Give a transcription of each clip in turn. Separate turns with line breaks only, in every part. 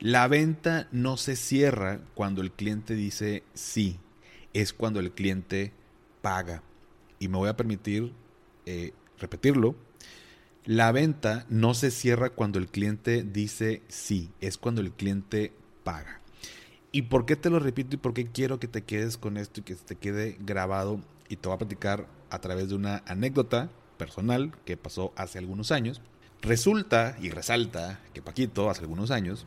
La venta no se cierra cuando el cliente dice sí, es cuando el cliente paga. Y me voy a permitir eh, repetirlo. La venta no se cierra cuando el cliente dice sí, es cuando el cliente paga. ¿Y por qué te lo repito y por qué quiero que te quedes con esto y que te quede grabado? Y te voy a platicar a través de una anécdota personal que pasó hace algunos años. Resulta y resalta que Paquito, hace algunos años,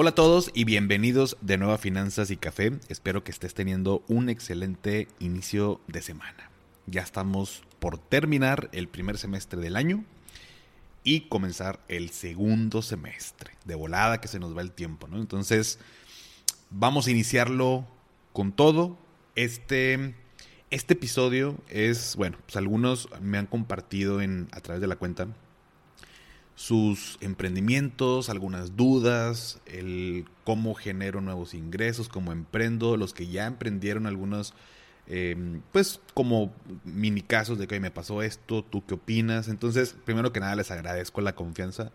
Hola a todos y bienvenidos de nuevo a Finanzas y Café. Espero que estés teniendo un excelente inicio de semana. Ya estamos por terminar el primer semestre del año y comenzar el segundo semestre. De volada que se nos va el tiempo, ¿no? Entonces, vamos a iniciarlo con todo. Este, este episodio es, bueno, pues algunos me han compartido en, a través de la cuenta sus emprendimientos, algunas dudas, el cómo genero nuevos ingresos, cómo emprendo, los que ya emprendieron algunos, em, pues como mini casos de que me pasó esto, tú qué opinas. Entonces, primero que nada les agradezco la confianza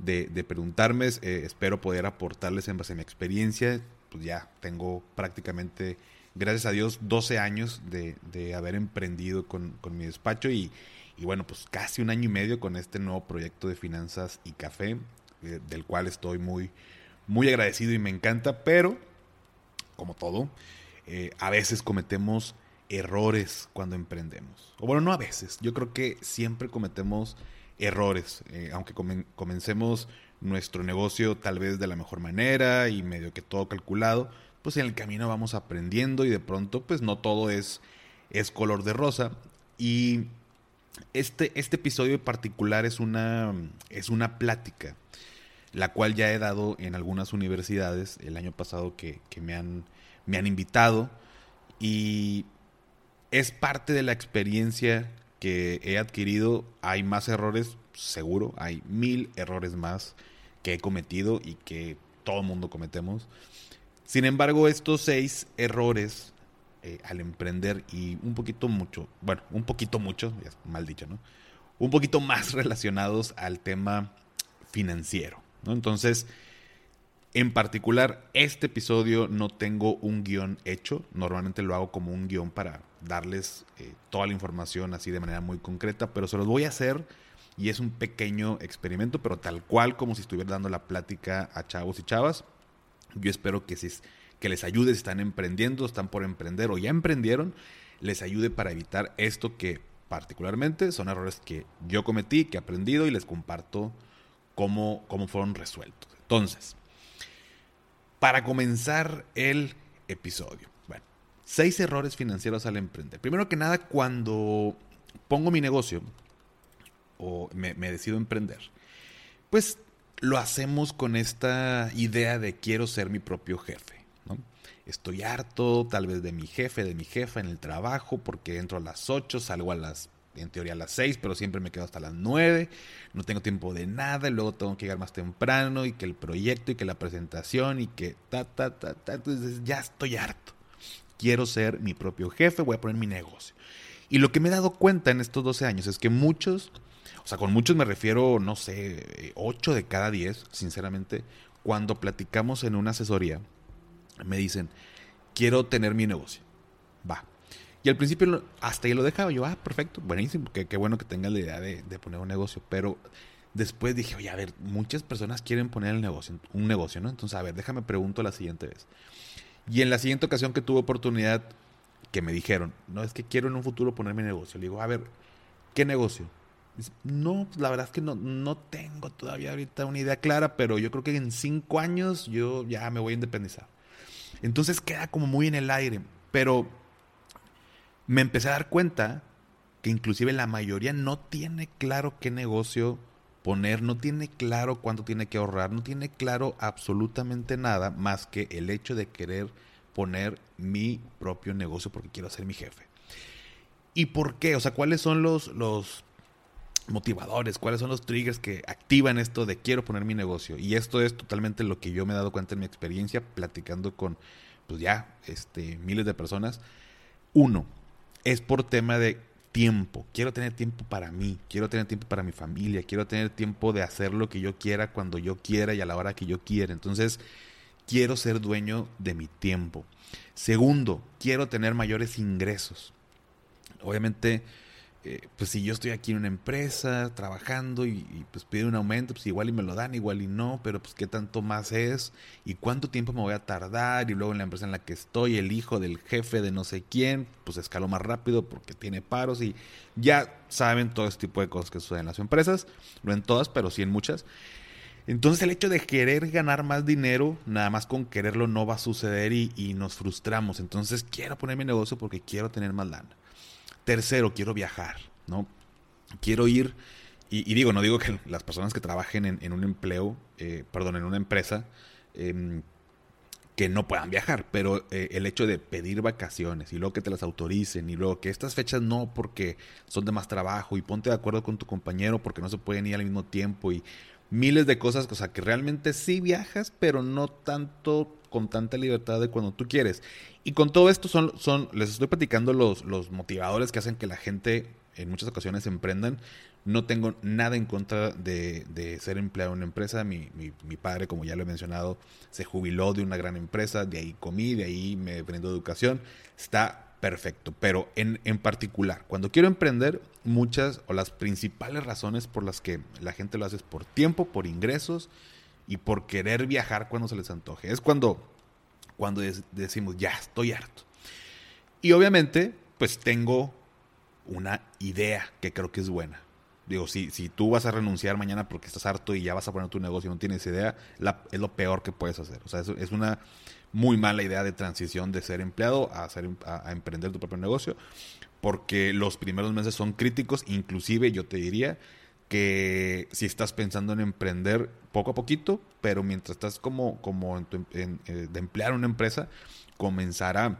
de, preguntarme, eh, espero poder aportarles en base a mi experiencia, pues ya tengo prácticamente, gracias a Dios, 12 años de, haber emprendido con, con mi despacho y y bueno, pues casi un año y medio con este nuevo proyecto de finanzas y café, eh, del cual estoy muy, muy agradecido y me encanta, pero como todo, eh, a veces cometemos errores cuando emprendemos. O bueno, no a veces, yo creo que siempre cometemos errores, eh, aunque comencemos nuestro negocio tal vez de la mejor manera y medio que todo calculado, pues en el camino vamos aprendiendo y de pronto pues no todo es, es color de rosa. Y este, este episodio en particular es una, es una plática, la cual ya he dado en algunas universidades el año pasado que, me, han, me han invitado y es parte de la experiencia que he adquirido. Hay más errores, seguro, hay mil errores más que he cometido y que todo mundo cometemos. Sin embargo, estos seis errores eh, al emprender y un poquito mucho, bueno, un poquito mucho, mal dicho, ¿no? Un poquito más relacionados al tema financiero, ¿no? Entonces, en particular, este episodio no tengo un guion hecho, normalmente lo hago como un guion para darles eh, toda la información así de manera muy concreta, pero se los voy a hacer y es un pequeño experimento, pero tal cual como si estuviera dando la plática a chavos y chavas. Yo espero que si que les ayude si están emprendiendo, están por emprender o ya emprendieron, les ayude para evitar esto que particularmente son errores que yo cometí, que he aprendido y les comparto cómo, cómo fueron resueltos. Entonces, para comenzar el episodio, bueno, seis errores financieros al emprender. Primero que nada, cuando pongo mi negocio o me, me decido emprender, pues lo hacemos con esta idea de quiero ser mi propio jefe. Estoy harto tal vez de mi jefe, de mi jefa en el trabajo, porque entro a las 8, salgo a las, en teoría a las 6, pero siempre me quedo hasta las 9, no tengo tiempo de nada, y luego tengo que llegar más temprano, y que el proyecto, y que la presentación, y que ta, ta, ta, ta, entonces ya estoy harto. Quiero ser mi propio jefe, voy a poner mi negocio. Y lo que me he dado cuenta en estos 12 años es que muchos, o sea, con muchos me refiero, no sé, 8 de cada 10, sinceramente, cuando platicamos en una asesoría, me dicen, quiero tener mi negocio. Va. Y al principio hasta ahí lo dejaba. Yo, ah, perfecto, buenísimo, qué, qué bueno que tengas la idea de, poner un negocio. Pero después dije, oye, a ver, muchas personas quieren poner el negocio, un negocio, ¿no? Entonces, a ver, déjame pregunto la siguiente vez. Y en la siguiente ocasión que tuve oportunidad, que me dijeron, no, es que quiero en un futuro poner mi negocio. Le digo, a ver, ¿qué negocio? no, pues la verdad es que no, no tengo todavía ahorita una idea clara, pero yo creo que en cinco años yo ya me voy a independizar. Entonces queda como muy en el aire. Pero me empecé a dar cuenta que inclusive la mayoría no tiene claro qué negocio poner, no tiene claro cuánto tiene que ahorrar, no tiene claro absolutamente nada más que el hecho de querer poner mi propio negocio porque quiero ser mi jefe. ¿Y por qué? O sea, ¿cuáles son los, los motivadores? ¿Cuáles son los triggers que activan esto de quiero poner mi negocio? Y esto es totalmente lo que yo me he dado cuenta en mi experiencia platicando con, pues ya, este, miles de personas. Uno, es por tema de tiempo. Quiero tener tiempo para mí, quiero tener tiempo para mi familia, quiero tener tiempo de hacer lo que yo quiera cuando yo quiera y a la hora que yo quiera. Entonces, quiero ser dueño de mi tiempo. Segundo, quiero tener mayores ingresos. Obviamente, eh, pues si yo estoy aquí en una empresa trabajando y, pues pido un aumento, pues igual y me lo dan, igual y no, pero pues qué tanto más es y cuánto tiempo me voy a tardar y luego en la empresa en la que estoy, el hijo del jefe de no sé quién, pues escalo más rápido porque tiene paros y ya saben todo este tipo de cosas que suceden en las empresas, no en todas, pero sí en muchas. Entonces el hecho de querer ganar más dinero, nada más con quererlo no va a suceder y, y nos frustramos. Entonces quiero poner mi negocio porque quiero tener más lana. Tercero, quiero viajar, ¿no? Quiero ir, y, digo, no digo que las personas que trabajen en, un empleo, eh, perdón, en una empresa, em, que no puedan viajar, pero eh, el hecho de pedir vacaciones y luego que te las autoricen y luego que estas fechas no porque son de más trabajo y ponte de acuerdo con tu compañero porque no se pueden ir al mismo tiempo y miles de cosas, o sea, que realmente sí viajas, pero no tanto con tanta libertad de cuando tú quieres. Y con todo esto son, son les estoy platicando los, los motivadores que hacen que la gente en muchas ocasiones emprendan. No tengo nada en contra de, de ser empleado en una empresa. Mi, mi, mi, padre, como ya lo he mencionado, se jubiló de una gran empresa, de ahí comí, de ahí me brindó educación. Está perfecto. Pero en, en particular, cuando quiero emprender, muchas o las principales razones por las que la gente lo hace es por tiempo, por ingresos y por querer viajar cuando se les antoje. Es cuando, cuando decimos, ya estoy harto. Y obviamente, pues tengo una idea que creo que es buena. Digo, si, si tú vas a renunciar mañana porque estás harto y ya vas a poner tu negocio y no tienes idea, es lo peor que puedes hacer. O sea, es, es, una muy mala idea de transición de ser empleado a, ser, a emprender tu propio negocio, porque los primeros meses son críticos, inclusive yo te diría que si estás pensando en emprender poco a poquito, pero mientras estás como, como en eh, de emplear una empresa, comenzar a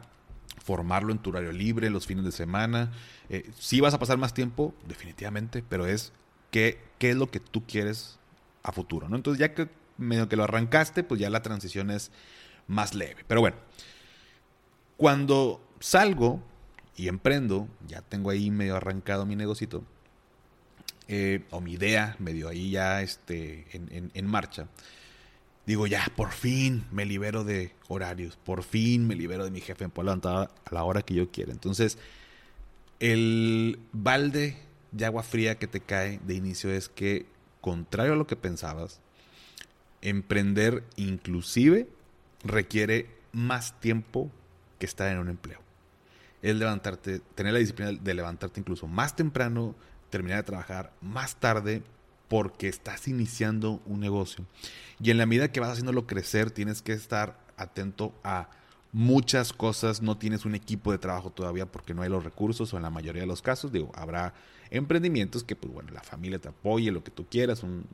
formarlo en tu horario libre, los fines de semana. Eh, sí vas a pasar más tiempo, definitivamente, pero es qué, qué es lo que tú quieres a futuro, ¿no? Entonces ya que medio que lo arrancaste, pues ya la transición es más leve. Pero bueno, cuando salgo y emprendo, ya tengo ahí medio arrancado mi negocito, eh, o mi idea medio ahí ya este, en, marcha, digo ya, por fin me libero de horarios, por fin me libero de mi jefe, en puedo a la hora que yo quiera. Entonces, el balde de agua fría que te cae de inicio es que, contrario a lo que pensabas, emprender inclusive requiere más tiempo que estar en un empleo. Es levantarte, tener la disciplina de levantarte incluso más temprano, terminar de trabajar más tarde porque estás iniciando un negocio. Y en la medida que vas haciéndolo crecer, tienes que estar atento a muchas cosas. No tienes un equipo de trabajo todavía porque no hay los recursos o en la mayoría de los casos, digo, habrá emprendimientos que, pues bueno, la familia te apoye, lo que tú quieras, un,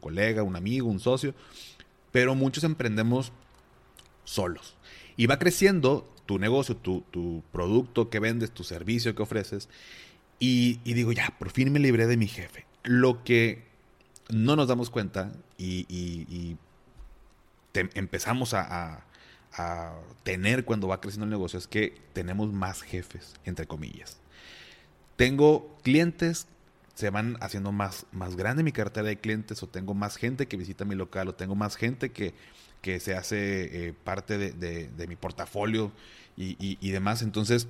colega, un amigo, un socio, pero muchos emprendemos solos. Y va creciendo tu negocio, tu, tu producto que vendes, tu servicio que ofreces, y, digo, ya, por fin me libré de mi jefe. Lo que no nos damos cuenta y, empezamos a, tener cuando va creciendo el negocio es que tenemos más jefes, entre comillas. Tengo clientes, se van haciendo más, más grande mi cartera de clientes, o tengo más gente que visita mi local, o tengo más gente que, que se hace eh, parte de, mi portafolio y, y demás. Entonces,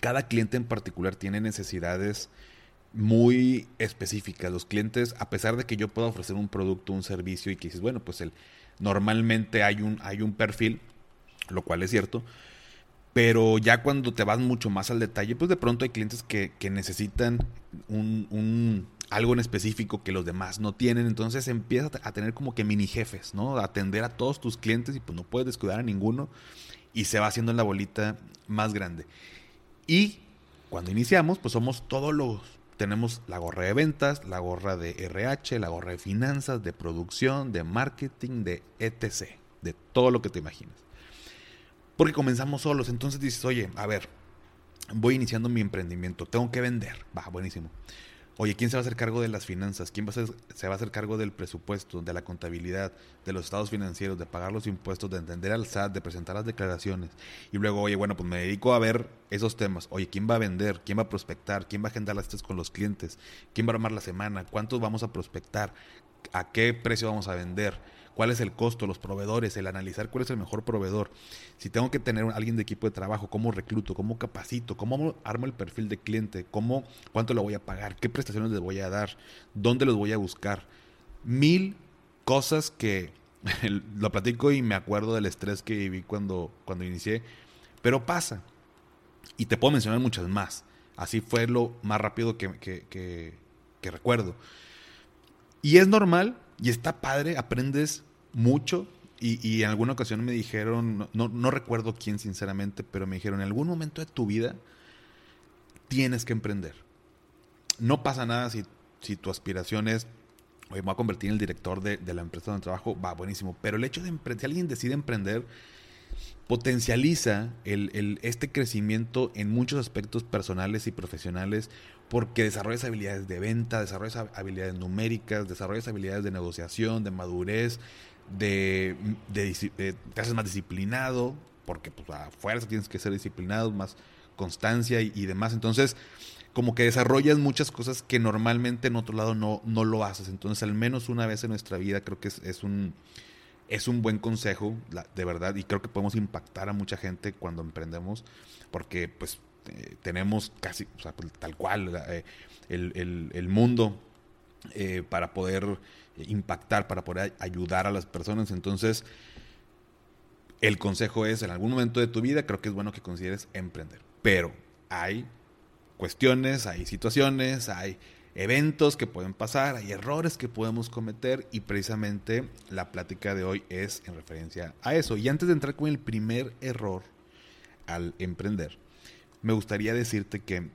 cada cliente en particular tiene necesidades muy específicas. Los clientes, a pesar de que yo pueda ofrecer un producto, un servicio y que dices, bueno, pues el, normalmente hay un, hay un perfil, lo cual es cierto, pero ya cuando te vas mucho más al detalle, pues de pronto hay clientes que, necesitan un, algo en específico que los demás no tienen, entonces empiezas a tener como que mini jefes, ¿no? Atender a todos tus clientes y pues no puedes descuidar a ninguno y se va haciendo en la bolita más grande. Y cuando iniciamos, pues somos todos los tenemos la gorra de ventas, la gorra de RH, la gorra de finanzas, de producción, de marketing, de etc. De todo lo que te imaginas. Porque comenzamos solos, entonces dices, oye, a ver, voy iniciando mi emprendimiento, tengo que vender. Va, buenísimo. Oye, ¿quién se va a hacer cargo de las finanzas? ¿Quién va a se va a hacer cargo del presupuesto, de la contabilidad, de los estados financieros, de pagar los impuestos, de entender al SAT, de presentar las declaraciones? Y luego, oye, bueno, pues me dedico a ver esos temas. Oye, ¿quién va a vender? ¿Quién va a prospectar? ¿Quién va a agendar las citas con los clientes? ¿Quién va a armar la semana? ¿Cuántos vamos a prospectar? ¿A qué precio vamos a vender? Cuál es el costo, los proveedores, el analizar cuál es el mejor proveedor. Si tengo que tener alguien de equipo de trabajo, cómo recluto, cómo capacito, cómo armo el perfil de cliente, cómo, cuánto le voy a pagar, qué prestaciones les voy a dar, dónde los voy a buscar. Mil cosas que lo platico y me acuerdo del estrés que viví cuando, cuando inicié, pero pasa. Y te puedo mencionar muchas más. Así fue lo más rápido que, que recuerdo. Y es normal y está padre, aprendes mucho. Y, en alguna ocasión me dijeron, no, no, recuerdo quién sinceramente, pero me dijeron, en algún momento de tu vida tienes que emprender. No pasa nada si, si tu aspiración es, oye, me voy a convertir en el director de, de la empresa donde trabajo, va, buenísimo. Pero el hecho de emprender, si alguien decide emprender, potencializa el, este crecimiento en muchos aspectos personales y profesionales porque desarrollas habilidades de venta, desarrollas habilidades numéricas, desarrollas habilidades de negociación, de madurez, de, te haces más disciplinado, porque pues, a fuerza tienes que ser disciplinado, más constancia y, demás. Entonces, como que desarrollas muchas cosas que normalmente en otro lado no, no lo haces. Entonces, al menos una vez en nuestra vida creo que es un es un buen consejo, de verdad, y creo que podemos impactar a mucha gente cuando emprendemos, porque pues eh, tenemos casi, pues, tal cual, eh, el, mundo eh, para poder impactar, para poder ayudar a las personas. Entonces, el consejo es, en algún momento de tu vida, creo que es bueno que consideres emprender. Pero hay cuestiones, hay situaciones, hay eventos que pueden pasar, hay errores que podemos cometer y precisamente la plática de hoy es en referencia a eso. Y antes de entrar con el primer error al emprender, me gustaría decirte que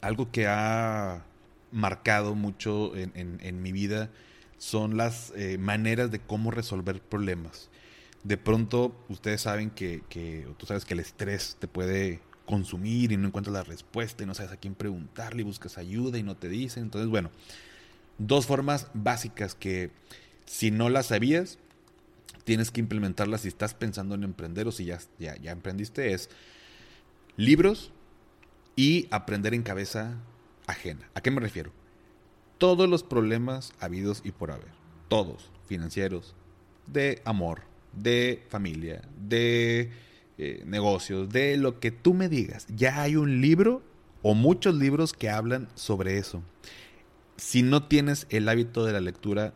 algo que ha marcado mucho en, mi vida son las eh, maneras de cómo resolver problemas. De pronto, ustedes saben que, que, tú sabes que el estrés te puede consumir y no encuentras la respuesta y no sabes a quién preguntarle y buscas ayuda y no te dicen. Entonces, bueno, dos formas básicas que si no las sabías, tienes que implementarlas si estás pensando en emprender o si ya, ya, ya emprendiste, es libros y aprender en cabeza ajena. ¿A qué me refiero? Todos los problemas habidos y por haber, todos, financieros, de amor, de familia, de eh, negocios, de lo que tú me digas. Ya hay un libro o muchos libros que hablan sobre eso. Si no tienes el hábito de la lectura,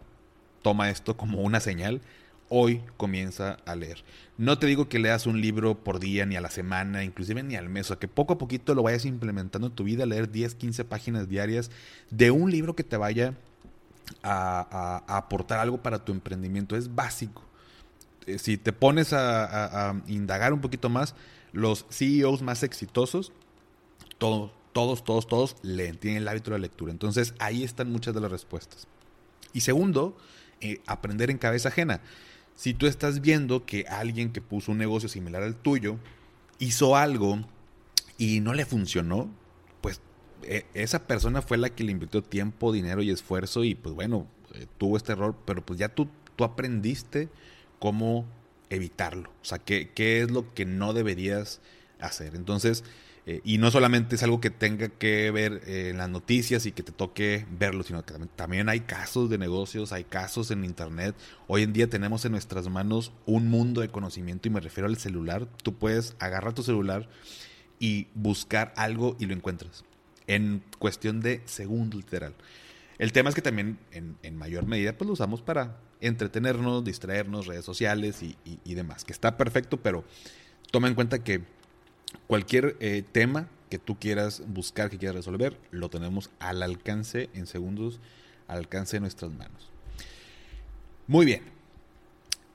toma esto como una señal. Hoy comienza a leer. No te digo que leas un libro por día, ni a la semana, inclusive ni al mes, o que poco a poquito lo vayas implementando en tu vida, leer 10, 15 páginas diarias de un libro que te vaya a aportar algo para tu emprendimiento. Es básico. Eh, si te pones a, indagar un poquito más, los CEOs más exitosos, todos, todos, todos, todos leen, tienen el hábito de la lectura. Entonces ahí están muchas de las respuestas. Y segundo, eh, aprender en cabeza ajena. Si tú estás viendo que alguien que puso un negocio similar al tuyo hizo algo y no le funcionó, pues eh, esa persona fue la que le invirtió tiempo, dinero y esfuerzo y pues bueno, tuvo este error, pero pues ya tú, tú aprendiste cómo evitarlo. O sea, qué, qué es lo que no deberías hacer. Entonces, eh, y no solamente es algo que tenga que ver eh, en las noticias y que te toque verlo, sino que también, hay casos de negocios, hay casos en Internet. Hoy en día tenemos en nuestras manos un mundo de conocimiento y me refiero al celular. Tú puedes agarrar tu celular y buscar algo y lo encuentras. En cuestión de segundos, literal. El tema es que también en, en mayor medida pues lo usamos para entretenernos, distraernos, redes sociales y, demás. Que está perfecto, pero toma en cuenta que cualquier eh, tema que tú quieras buscar, que quieras resolver, lo tenemos al alcance en segundos, al alcance de nuestras manos. Muy bien.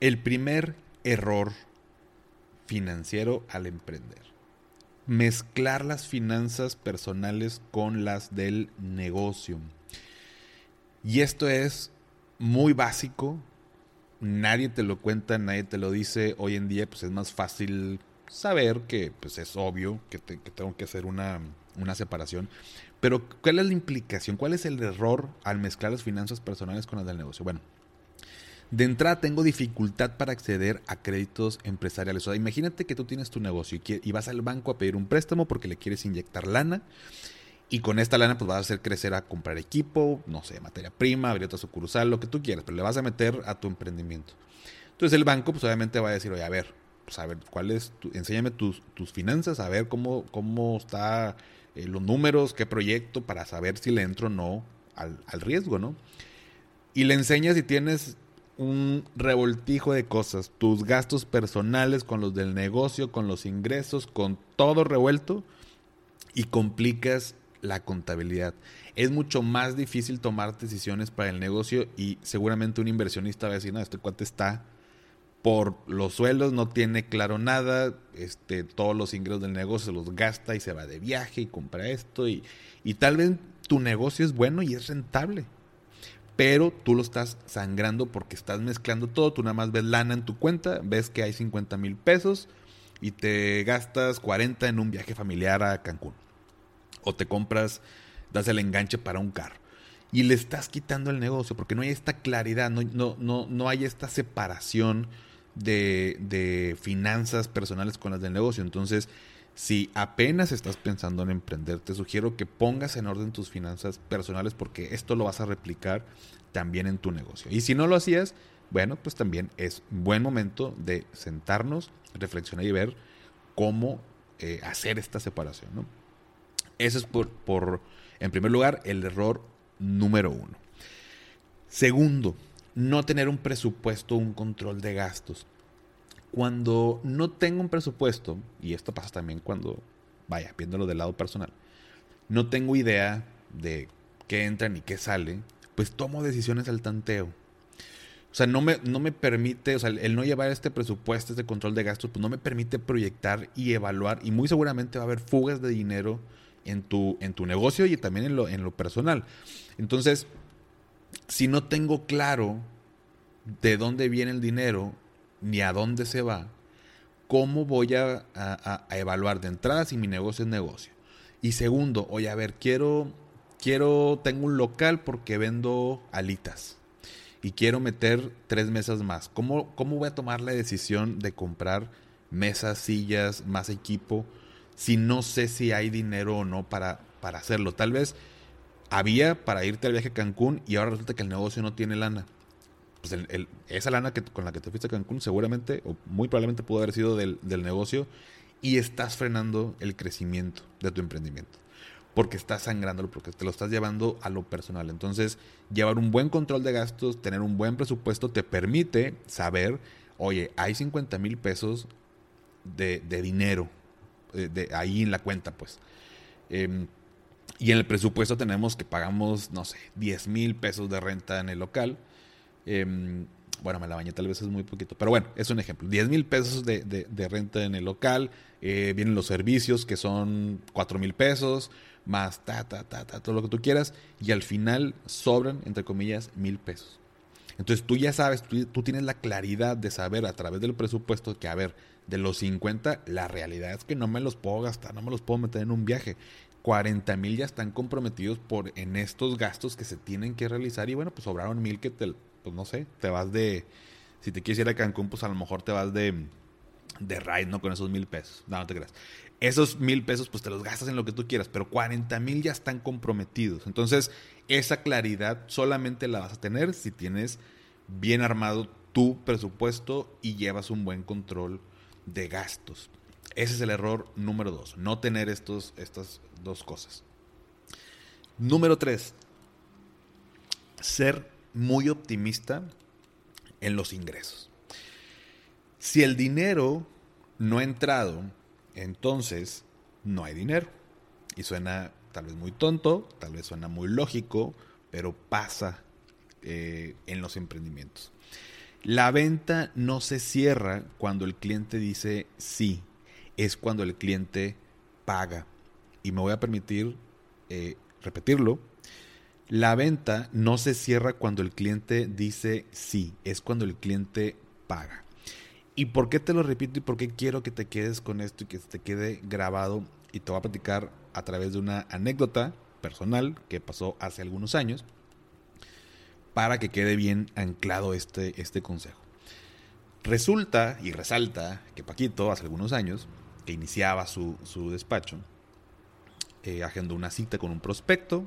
El primer error financiero al emprender. mezclar las finanzas personales con las del negocio. Y esto es muy básico, nadie te lo cuenta, nadie te lo dice. Hoy en día pues es más fácil saber que pues es obvio que, tengo que hacer una, una, separación. Pero ¿cuál es la implicación? ¿Cuál es el error al mezclar las finanzas personales con las del negocio? Bueno, de entrada tengo dificultad para acceder a créditos empresariales. O sea, imagínate que tú tienes tu negocio y, vas al banco a pedir un préstamo porque le quieres inyectar lana. Y con esta lana pues vas a hacer crecer a comprar equipo, no sé, materia prima, abrir otra sucursal, lo que tú quieras, pero le vas a meter a tu emprendimiento. Entonces el banco pues obviamente va a decir, oye, a ver, pues a ver, ¿cuál es tu, enséñame tus, tus finanzas, a ver cómo, cómo está eh, los números, qué proyecto, para saber si le entro o no al, al riesgo, ¿no? Y le enseñas si tienes un revoltijo de cosas, tus gastos personales con los del negocio, con los ingresos, con todo revuelto y complicas la contabilidad. Es mucho más difícil tomar decisiones para el negocio y seguramente un inversionista va a decir, no, este cuate está por los suelos, no tiene claro nada, este, todos los ingresos del negocio se los gasta y se va de viaje y compra esto y, y tal vez tu negocio es bueno y es rentable pero tú lo estás sangrando porque estás mezclando todo. Tú nada más ves lana en tu cuenta, ves que hay 50 mil pesos y te gastas 40 en un viaje familiar a Cancún. O te compras, das el enganche para un carro. Y le estás quitando el negocio porque no hay esta claridad, no, no, no, no hay esta separación de, de finanzas personales con las del negocio. Entonces, si apenas estás pensando en emprender, te sugiero que pongas en orden tus finanzas personales porque esto lo vas a replicar también en tu negocio. Y si no lo hacías, bueno, pues también es buen momento de sentarnos, reflexionar y ver cómo eh, hacer esta separación. ¿no? Ese es por, por, en primer lugar, el error número uno. Segundo, no tener un presupuesto, un control de gastos cuando no tengo un presupuesto, y esto pasa también cuando, vaya, viéndolo del lado personal, no tengo idea de qué entra ni qué sale, pues tomo decisiones al tanteo. O sea, no me, no me permite, o sea, el no llevar este presupuesto, este control de gastos, pues no me permite proyectar y evaluar. Y muy seguramente va a haber fugas de dinero en tu, en tu negocio y también en lo, en lo personal. Entonces, si no tengo claro de dónde viene el dinero, ni a dónde se va, ¿cómo voy a, evaluar de entrada si mi negocio es negocio? Y segundo, oye, a ver, quiero, quiero, tengo un local porque vendo alitas y quiero meter tres mesas más. ¿Cómo, cómo voy a tomar la decisión de comprar mesas, sillas, más equipo si no sé si hay dinero o no para, para hacerlo? Tal vez había para irte al viaje a Cancún y ahora resulta que el negocio no tiene lana pues esa lana que, con la que te fuiste a Cancún seguramente o muy probablemente pudo haber sido del, negocio y estás frenando el crecimiento de tu emprendimiento. Porque estás sangrándolo, porque te lo estás llevando a lo personal. Entonces, llevar un buen control de gastos, tener un buen presupuesto, te permite saber, oye, hay 50 mil pesos de, dinero eh, de, ahí en la cuenta, pues. Em, y en el presupuesto tenemos que pagamos, no sé, 10 mil pesos de renta en el local Em, bueno, me la bañé tal vez es muy poquito, pero bueno, es un ejemplo. 10 mil pesos de, renta en el local, eh, vienen los servicios que son 4 mil pesos, más ta, ta, ta, ta, todo lo que tú quieras, y al final sobran, entre comillas, mil pesos. Entonces tú ya sabes, tú, tú, tienes la claridad de saber a través del presupuesto que, a ver, de los 50, la realidad es que no me los puedo gastar, no me los puedo meter en un viaje. 40 mil ya están comprometidos por, en estos gastos que se tienen que realizar y bueno, pues sobraron mil que te, pues no sé, te vas de, si te quieres ir a Cancún, pues a lo mejor te vas de, de ride, ¿no? Con esos mil pesos. No, no te creas. Esos mil pesos, pues te los gastas en lo que tú quieras, pero 40 mil ya están comprometidos. Entonces, esa claridad solamente la vas a tener si tienes bien armado tu presupuesto y llevas un buen control de gastos. Ese es el error número dos, no tener estos, estas dos cosas. Número tres, ser muy optimista en los ingresos. Si el dinero no ha entrado, entonces no hay dinero. Y suena tal vez muy tonto, tal vez suena muy lógico, pero pasa eh, en los emprendimientos. La venta no se cierra cuando el cliente dice sí, es cuando el cliente paga. Y me voy a permitir eh, repetirlo. La venta no se cierra cuando el cliente dice sí, es cuando el cliente paga. ¿Y por qué te lo repito y por qué quiero que te quedes con esto y que te quede grabado? Y te voy a platicar a través de una anécdota personal que pasó hace algunos años para que quede bien anclado este, este consejo. Resulta y resalta que Paquito, hace algunos años, que iniciaba su, despacho, eh, agendó una cita con un prospecto,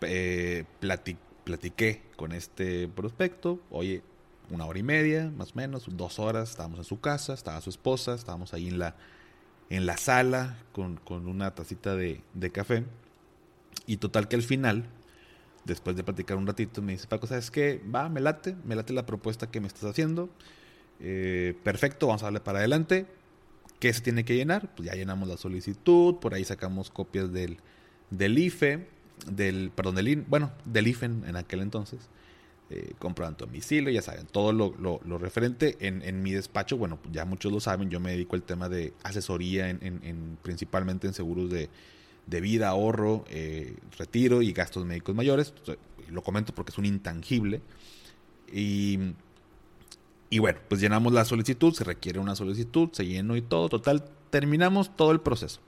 eh, platiqué con este prospecto, oye, una hora y media, más o menos, dos horas, estábamos en su casa, estaba su esposa, estábamos ahí en la, en la sala con, una tacita de, de, café. Y total que al final, después de platicar un ratito, me dice, Paco, ¿sabes qué? Va, me late, me late la propuesta que me estás haciendo. Eh, perfecto, vamos a darle para adelante. ¿Qué se tiene que llenar? Pues ya llenamos la solicitud, por ahí sacamos copias del, del IFE, del, perdón, del, bueno, del IFE en aquel entonces eh, comprando domicilio, ya saben, todo lo, lo, referente en, mi despacho, bueno, ya muchos lo saben, yo me dedico al tema de asesoría en, principalmente en seguros de, vida, ahorro, eh, retiro y gastos médicos mayores. Lo comento porque es un intangible. Y, y bueno, pues llenamos la solicitud, se requiere una solicitud, se llenó y todo, total, terminamos todo el proceso.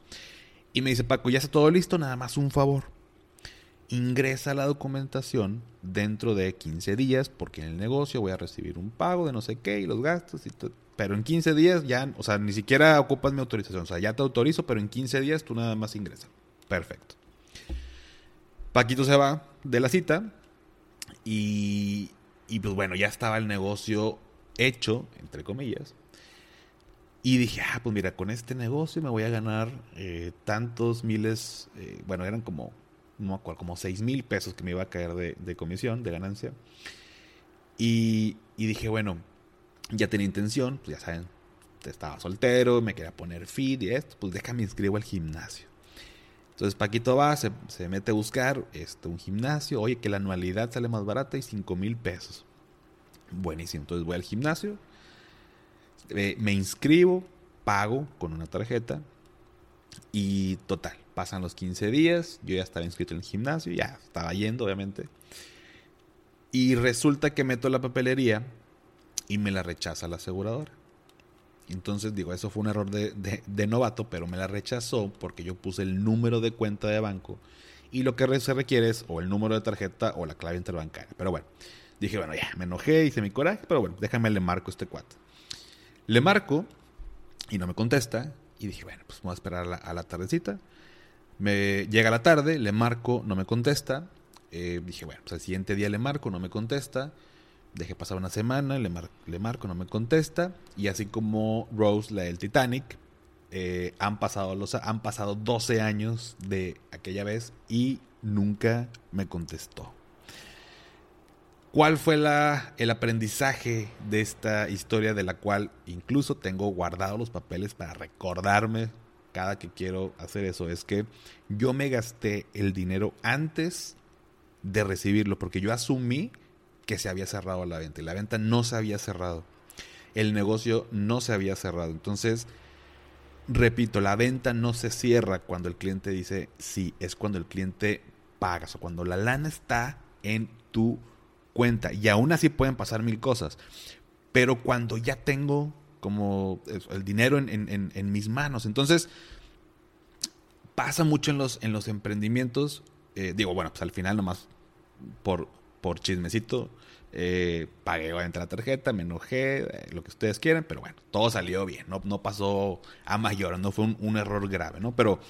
Y me dice Paco, ya está todo listo, nada más un favor ingresa la documentación dentro de 15 días, porque en el negocio voy a recibir un pago de no sé qué y los gastos. Pero en 15 días ya, o sea, ni siquiera ocupas mi autorización. O sea, ya te autorizo, pero en 15 días tú nada más ingresas. Perfecto. Paquito se va de la cita y, pues bueno, ya estaba el negocio hecho, entre comillas. Y dije, ah, pues mira, con este negocio me voy a ganar eh, tantos miles, eh, bueno, eran como no como 6 mil pesos que me iba a caer de, comisión, de ganancia. Y, dije, bueno, ya tenía intención, pues ya saben, estaba soltero, me quería poner fit y esto, pues déjame inscribo al gimnasio. Entonces Paquito va, se, mete a buscar este, un gimnasio, oye que la anualidad sale más barata y 5 mil pesos. Buenísimo, entonces voy al gimnasio, eh, me inscribo, pago con una tarjeta y total, Pasan los 15 días, yo ya estaba inscrito en el gimnasio, ya estaba yendo, obviamente. Y resulta que meto la papelería y me la rechaza la aseguradora. Entonces digo, eso fue un error de, de, novato, pero me la rechazó porque yo puse el número de cuenta de banco y lo que se requiere es o el número de tarjeta o la clave interbancaria. Pero bueno, dije, bueno, ya, me enojé, hice mi coraje, pero bueno, déjame le marco este cuate. Le marco y no me contesta y dije, bueno, pues vamos a esperar a la tardecita. Me llega la tarde, le marco, no me contesta. Eh, dije, bueno, pues al siguiente día le marco, no me contesta. Dejé pasar una semana, le, le marco, no me contesta. Y así como Rose, la del Titanic, eh, han, pasado los, han pasado 12 años de aquella vez y nunca me contestó. ¿Cuál fue la, el aprendizaje de esta historia de la cual incluso tengo guardados los papeles para recordarme cada que quiero hacer eso, es que yo me gasté el dinero antes de recibirlo, porque yo asumí que se había cerrado la venta y la venta no se había cerrado. El negocio no se había cerrado. Entonces, repito, la venta no se cierra cuando el cliente dice sí, es cuando el cliente paga, o cuando la lana está en tu cuenta. Y aún así pueden pasar mil cosas. Pero cuando ya tengo como el dinero en, mis manos. Entonces, pasa mucho en los, en los emprendimientos. Eh, digo, bueno, pues al final nomás por, por chismecito eh, pagué obviamente la tarjeta, me enojé, eh, lo que ustedes quieran, pero bueno, todo salió bien, no, no pasó a mayor, no fue un, error grave, ¿no? Pero,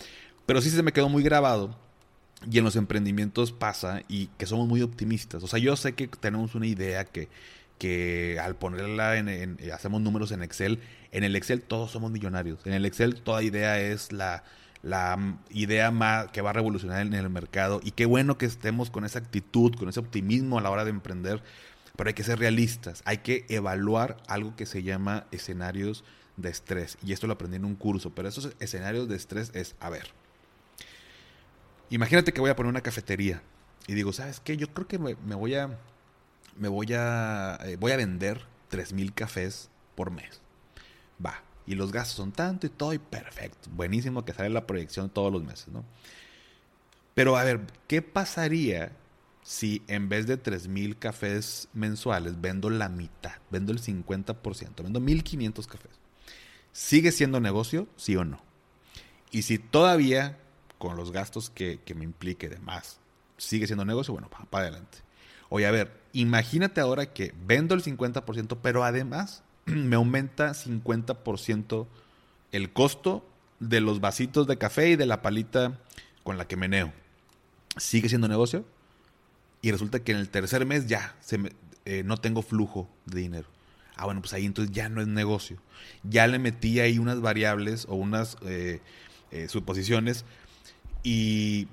pero sí se me quedó muy grabado y en los emprendimientos pasa y que somos muy optimistas. O sea, yo sé que tenemos una idea que que al ponerla en, hacemos números en Excel, en el Excel todos somos millonarios. En el Excel toda idea es la, la idea más que va a revolucionar en el mercado. Y qué bueno que estemos con esa actitud, con ese optimismo a la hora de emprender. Pero hay que ser realistas. Hay que evaluar algo que se llama escenarios de estrés. Y esto lo aprendí en un curso. Pero esos escenarios de estrés es, a ver, imagínate que voy a poner una cafetería. Y digo, ¿sabes qué? Yo creo que me voy a me voy a, eh, voy a vender 3.000 cafés por mes. Va, y los gastos son tanto y todo y perfecto. Buenísimo que sale la proyección todos los meses, ¿no? Pero a ver, ¿qué pasaría si en vez de 3.000 cafés mensuales vendo la mitad, vendo el 50%, vendo 1.500 cafés? ¿Sigue siendo negocio, sí o no? Y si todavía, con los gastos que, me implique de más, sigue siendo negocio, bueno, para adelante. Oye, a ver, imagínate ahora que vendo el 50%, pero además me aumenta 50% el costo de los vasitos de café y de la palita con la que meneo. ¿Sigue siendo negocio? Y resulta que en el tercer mes ya se eh, no tengo flujo de dinero. Ah, bueno, pues ahí entonces ya no es negocio. Ya le metí ahí unas variables o unas eh, eh, suposiciones y,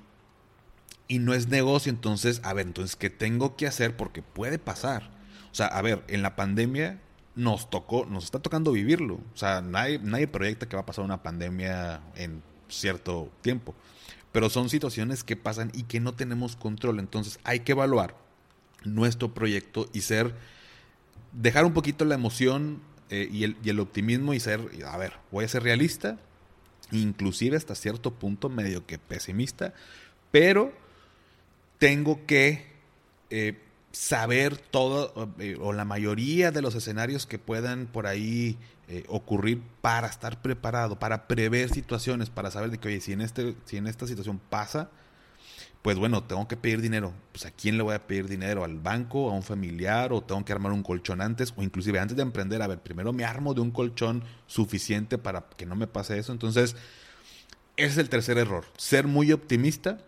y no es negocio. Entonces, a ver, entonces, ¿qué tengo que hacer? Porque puede pasar. O sea, a ver, en la pandemia nos tocó, nos está tocando vivirlo. O sea, nadie, nadie proyecta que va a pasar una pandemia en cierto tiempo. Pero son situaciones que pasan y que no tenemos control. Entonces hay que evaluar nuestro proyecto y ser, dejar un poquito la emoción eh, y, el, optimismo y ser, a ver, voy a ser realista, inclusive hasta cierto punto medio que pesimista, pero tengo que eh, saber todo eh, o la mayoría de los escenarios que puedan por ahí eh, ocurrir para estar preparado, para prever situaciones, para saber de que, oye, si en, este, si en esta situación pasa, pues bueno, tengo que pedir dinero. Pues a quién le voy a pedir dinero, al banco, a un familiar, o tengo que armar un colchón antes, o inclusive antes de emprender, a ver, primero me armo de un colchón suficiente para que no me pase eso. Entonces, ese es el tercer error, ser muy optimista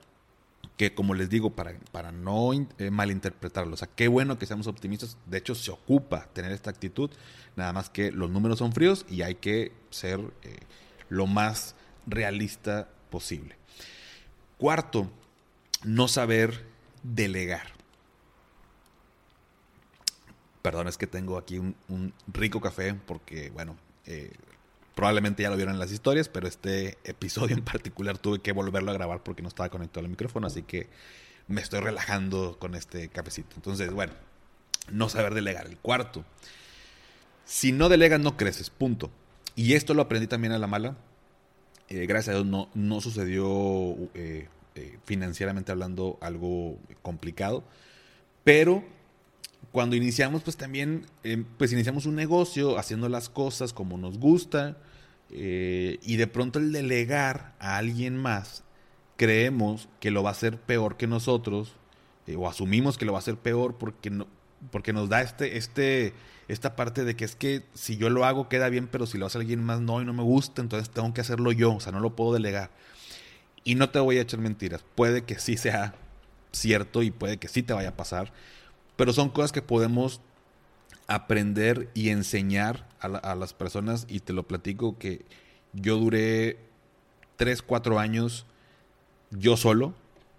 que como les digo, para, para no eh, malinterpretarlo, o sea, qué bueno que seamos optimistas, de hecho se ocupa tener esta actitud, nada más que los números son fríos y hay que ser eh, lo más realista posible. Cuarto, no saber delegar. Perdón, es que tengo aquí un, rico café porque, bueno, eh, Probablemente ya lo vieron en las historias, pero este episodio en particular tuve que volverlo a grabar porque no estaba conectado al micrófono, así que me estoy relajando con este cafecito. Entonces, bueno, no saber delegar. El cuarto, si no delegas no creces, punto. Y esto lo aprendí también a la mala. Eh, gracias a Dios no, no sucedió eh, eh, financieramente hablando algo complicado, pero cuando iniciamos, pues también, eh, pues iniciamos un negocio haciendo las cosas como nos gusta eh, y de pronto el delegar a alguien más, creemos que lo va a hacer peor que nosotros eh, o asumimos que lo va a hacer peor porque, no, porque nos da este, este, esta parte de que es que si yo lo hago queda bien, pero si lo hace alguien más no y no me gusta, entonces tengo que hacerlo yo, o sea, no lo puedo delegar. Y no te voy a echar mentiras, puede que sí sea cierto y puede que sí te vaya a pasar pero son cosas que podemos aprender y enseñar a, las personas y te lo platico que yo duré 3, 4 años yo solo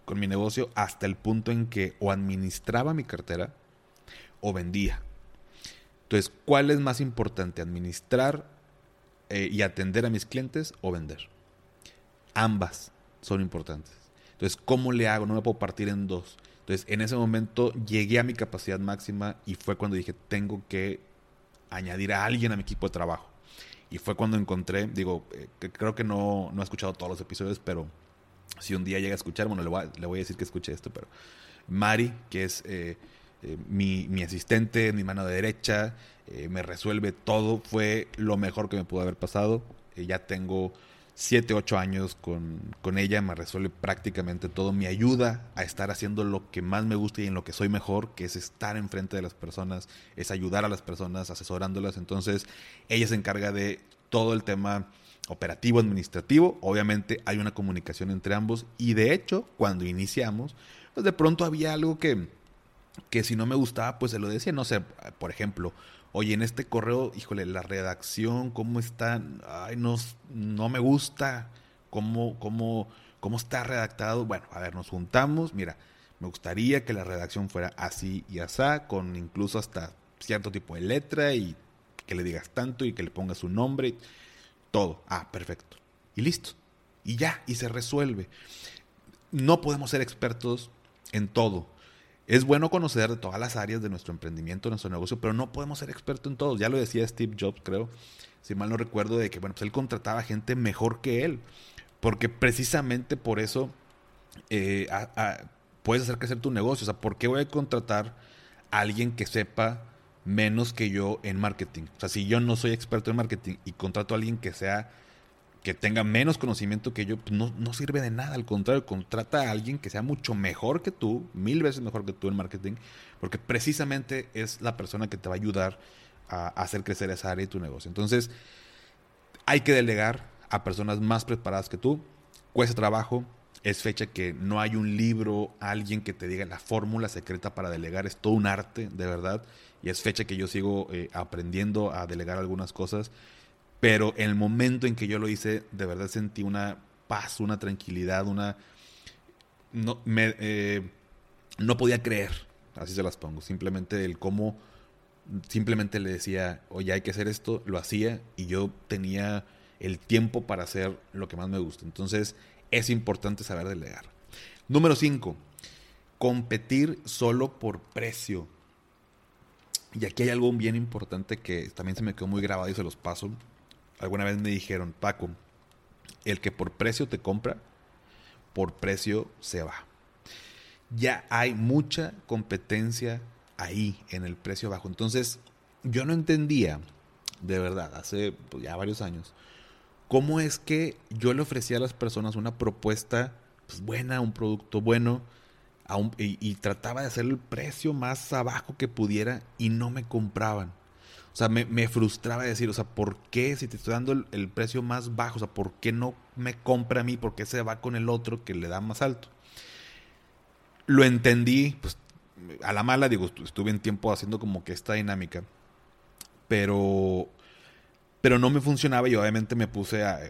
con mi negocio hasta el punto en que o administraba mi cartera o vendía. Entonces, ¿cuál es más importante? ¿Administrar eh, y atender a mis clientes o vender? Ambas son importantes. Entonces, ¿cómo le hago? No me puedo partir en dos. Entonces, en ese momento llegué a mi capacidad máxima y fue cuando dije, tengo que añadir a alguien a mi equipo de trabajo. Y fue cuando encontré, digo, eh, creo que no, no he escuchado todos los episodios, pero si un día llega a escuchar, bueno, le voy a, le voy a decir que escuche esto, pero Mari, que es eh, eh, mi, mi, asistente, mi mano derecha, me resuelve todo, fue lo mejor que me pudo haber pasado. ya tengo 7, 8 años con, con, ella, me resuelve prácticamente todo, me ayuda a estar haciendo lo que más me gusta y en lo que soy mejor, que es estar enfrente de las personas, es ayudar a las personas, asesorándolas. Entonces, ella se encarga de todo el tema operativo, administrativo. Obviamente hay una comunicación entre ambos y de hecho, cuando iniciamos, pues de pronto había algo que, que si no me gustaba, pues se lo decía, no sé, por ejemplo, Oye, en este correo, híjole, la redacción, ¿cómo está? Ay, no, no me gusta cómo, cómo, cómo está redactado. Bueno, a ver, nos juntamos. Mira, me gustaría que la redacción fuera así y así, con incluso hasta cierto tipo de letra y que le digas tanto y que le pongas su nombre. Todo. Ah, perfecto. Y listo. Y ya, y se resuelve. No podemos ser expertos en todo es bueno conocer de todas las áreas de nuestro emprendimiento, de nuestro negocio, pero no podemos ser expertos en todos. Ya lo decía Steve Jobs, creo, si mal no recuerdo, de que bueno, pues él contrataba gente mejor que él, porque precisamente por eso eh, puedes hacer crecer tu negocio. O sea, ¿por qué voy a contratar a alguien que sepa menos que yo en marketing? O sea, si yo no soy experto en marketing y contrato a alguien que sea que tenga menos conocimiento que yo, pues no, no, sirve de nada. Al contrario, contrata a alguien que sea mucho mejor que tú, mil veces mejor que tú en marketing, porque precisamente es la persona que te va a ayudar a hacer crecer esa área de tu negocio. Entonces, hay que delegar a personas más preparadas que tú. Cuesta trabajo. Es fecha que no hay un libro, alguien que te diga la fórmula secreta para delegar. Es todo un arte, de verdad. Y es fecha que yo sigo eh, aprendiendo a delegar algunas cosas. Pero el momento en que yo lo hice, de verdad sentí una paz, una tranquilidad, una... No, me, eh, no podía creer, así se las pongo. Simplemente el cómo, simplemente le decía, oye, hay que hacer esto, lo hacía y yo tenía el tiempo para hacer lo que más me gusta. Entonces es importante saber delegar. Número 5, competir solo por precio. Y aquí hay algo bien importante que también se me quedó muy grabado y se los paso. Alguna vez me dijeron, Paco, el que por precio te compra, por precio se va. Ya hay mucha competencia ahí en el precio bajo. Entonces, yo no entendía, de verdad, hace pues, ya varios años, cómo es que yo le ofrecía a las personas una propuesta pues, buena, un producto bueno, y, y, trataba de hacer el precio más abajo que pudiera y no me compraban. O sea, me, frustraba decir, o sea, ¿por qué si te estoy dando el, precio más bajo? O sea, ¿por qué no me compra a mí? ¿Por qué se va con el otro que le da más alto? Lo entendí, pues a la mala, digo, estuve en tiempo haciendo como que esta dinámica, pero, pero no me funcionaba y obviamente me puse a...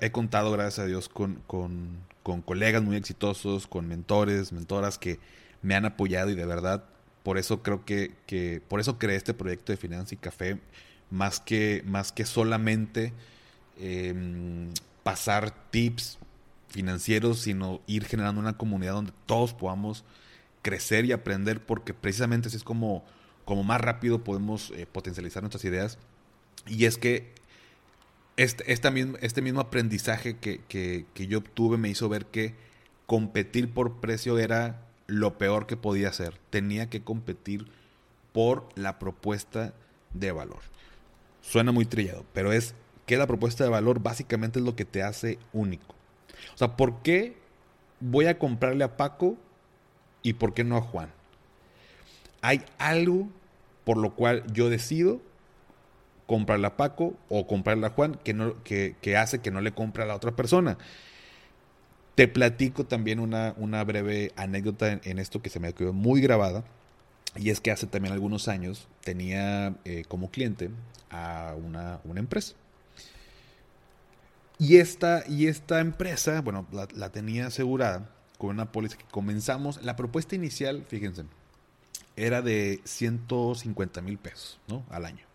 He contado, gracias a Dios, con, con, con colegas muy exitosos, con mentores, mentoras que me han apoyado y de verdad por eso creo que, por eso creé este proyecto de Finanza y Café, más que, más que solamente em, pasar tips financieros, sino ir generando una comunidad donde todos podamos crecer y aprender, porque precisamente así es como, como más rápido podemos eh, potencializar nuestras ideas. Y es que este, este mismo aprendizaje que, que yo obtuve me hizo ver que competir por precio era lo peor que podía hacer. Tenía que competir por la propuesta de valor. Suena muy trillado, pero es que la propuesta de valor básicamente es lo que te hace único. O sea, ¿por qué voy a comprarle a Paco y por qué no a Juan? Hay algo por lo cual yo decido comprarle a Paco o comprarle a Juan que, no, que, que hace que no le compre a la otra persona. Te platico también una, una breve anécdota en, esto que se me quedó muy grabada. Y es que hace también algunos años tenía eh, como cliente a una, empresa. Y esta, y esta empresa, bueno, la, tenía asegurada con una póliza que comenzamos. La propuesta inicial, fíjense, era de 150 mil pesos ¿no? al año.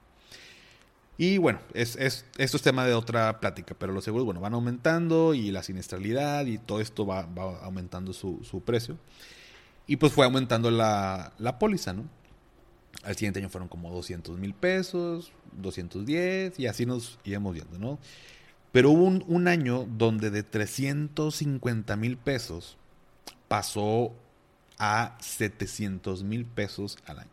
Y bueno, es, es, esto es tema de otra plática, pero los seguros, bueno, van aumentando y la siniestralidad y todo esto va, aumentando su, precio. Y pues fue aumentando la, la póliza, ¿no? Al siguiente año fueron como 200 mil pesos, 210 y así nos íbamos viendo, ¿no? Pero hubo un, un año donde de 350 mil pesos pasó a 700 mil pesos al año.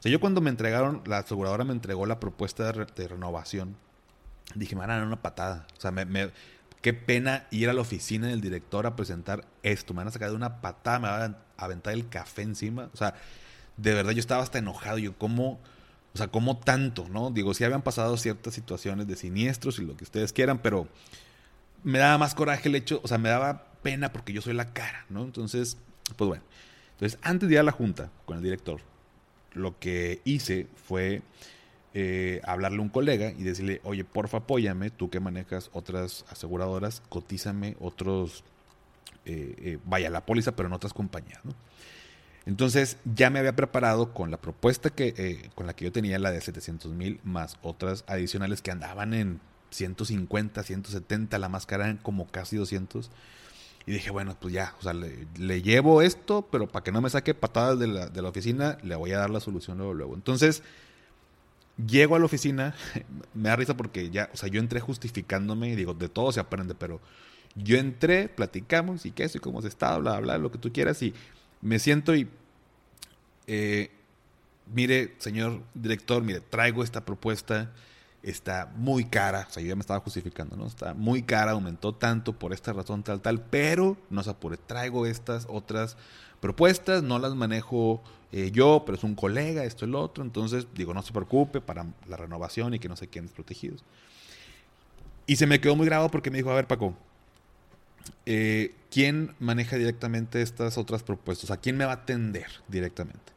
O sea, yo cuando me entregaron, la aseguradora me entregó la propuesta de, renovación, dije, me van a dar una patada. O sea, me, qué pena ir a la oficina del director a presentar esto. Me van a sacar de una patada, me van a aventar el café encima. O sea, de verdad yo estaba hasta enojado. Yo, ¿cómo? O sea, ¿cómo tanto? ¿No? Digo, sí habían pasado ciertas situaciones de siniestros y lo que ustedes quieran, pero me daba más coraje el hecho, o sea, me daba pena porque yo soy la cara, ¿no? Entonces, pues bueno. Entonces, antes de ir a la junta con el director, lo que hice fue eh, hablarle a un colega y decirle, oye, porfa, apóyame, tú que manejas otras aseguradoras, cotízame otros, eh, eh, vaya, la póliza, pero en otras compañías, ¿no? Entonces ya me había preparado con la propuesta que, con la que yo tenía, la de 700 mil, más otras adicionales que andaban en 150, 170, la más cara en como casi 200. Y dije, bueno, pues ya, o sea, le, llevo esto, pero para que no me saque patadas de la, de la, oficina, le voy a dar la solución luego, luego. Entonces, llego a la oficina, me da risa porque ya, o sea, yo entré justificándome y digo, de todo se aprende, pero yo entré, platicamos y qué es y cómo se está, bla, bla, lo que tú quieras y me siento y, eh, mire, señor director, mire, traigo esta propuesta está muy cara, o sea, yo ya me estaba justificando, ¿no? Está muy cara, aumentó tanto por esta razón tal, tal, pero no se apure, traigo estas otras propuestas, no las manejo eh, yo, pero es un colega, esto lo otro, entonces digo, no se preocupe para la renovación y que no sé quiénes protegidos. Y se me quedó muy grabado porque me dijo, a ver Paco, eh, ¿quién maneja directamente estas otras propuestas? ¿A quién me va a atender directamente?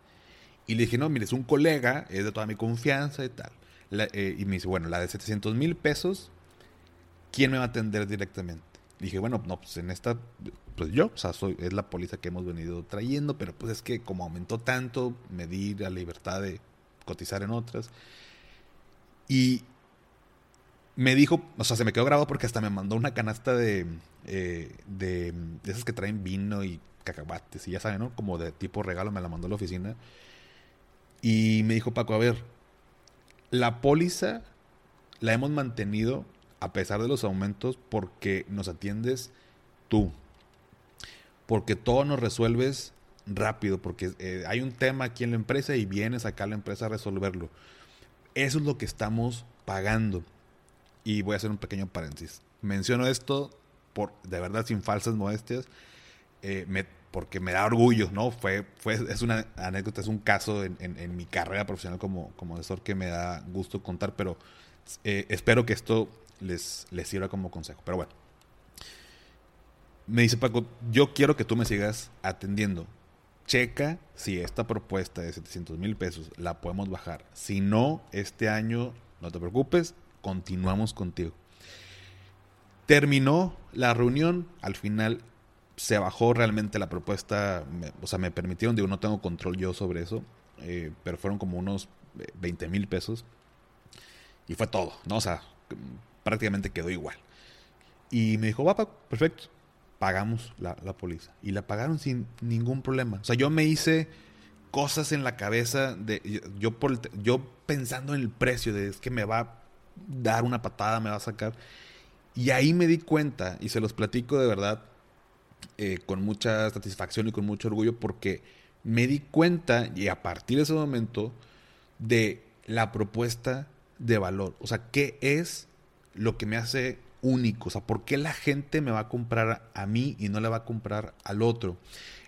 Y le dije, no, mire, es un colega, es de toda mi confianza y tal. Eh, y me dice, bueno, la de 700 mil pesos, ¿quién me va a atender directamente? dije, bueno, no, pues en esta, pues yo, o sea, soy, es la póliza que hemos venido trayendo, pero pues es que como aumentó tanto, me di la libertad de cotizar en otras. Y me dijo, o sea, se me quedó grabado porque hasta me mandó una canasta de, eh, de, de esas que traen vino y cacahuates y ya saben, ¿no? Como de tipo regalo, me la mandó a la oficina. Y me dijo, Paco, a ver, la póliza la hemos mantenido a pesar de los aumentos porque nos atiendes tú. Porque todo nos resuelves rápido, porque eh, hay un tema aquí en la empresa y vienes acá a la empresa a resolverlo. Eso es lo que estamos pagando. Y voy a hacer un pequeño paréntesis. Menciono esto por, de verdad, sin falsas modestias. Eh, me porque me da orgullo, ¿no? Fue, fue, es una anécdota, es un caso en, en, mi carrera profesional como, como asesor que me da gusto contar, pero eh, espero que esto les, les sirva como consejo. Pero bueno, me dice Paco, yo quiero que tú me sigas atendiendo. Checa si esta propuesta de 700 mil pesos la podemos bajar. Si no, este año, no te preocupes, continuamos contigo. Terminó la reunión, al final se bajó realmente la propuesta, o sea, me permitieron, digo, no tengo control yo sobre eso, eh, pero fueron como unos 20 mil pesos y fue todo, ¿no? O sea, prácticamente quedó igual. Y me dijo, va, perfecto, pagamos la, la póliza. Y la pagaron sin ningún problema. O sea, yo me hice cosas en la cabeza de yo por yo pensando en el precio de es que me va a dar una patada, me va a sacar. Y ahí me di cuenta y se los platico de verdad eh, con mucha satisfacción y con mucho orgullo porque me di cuenta y a partir de ese momento de la propuesta de valor. O sea, ¿qué es lo que me hace único? O sea, ¿por qué la gente me va a comprar a mí y no le va a comprar al otro?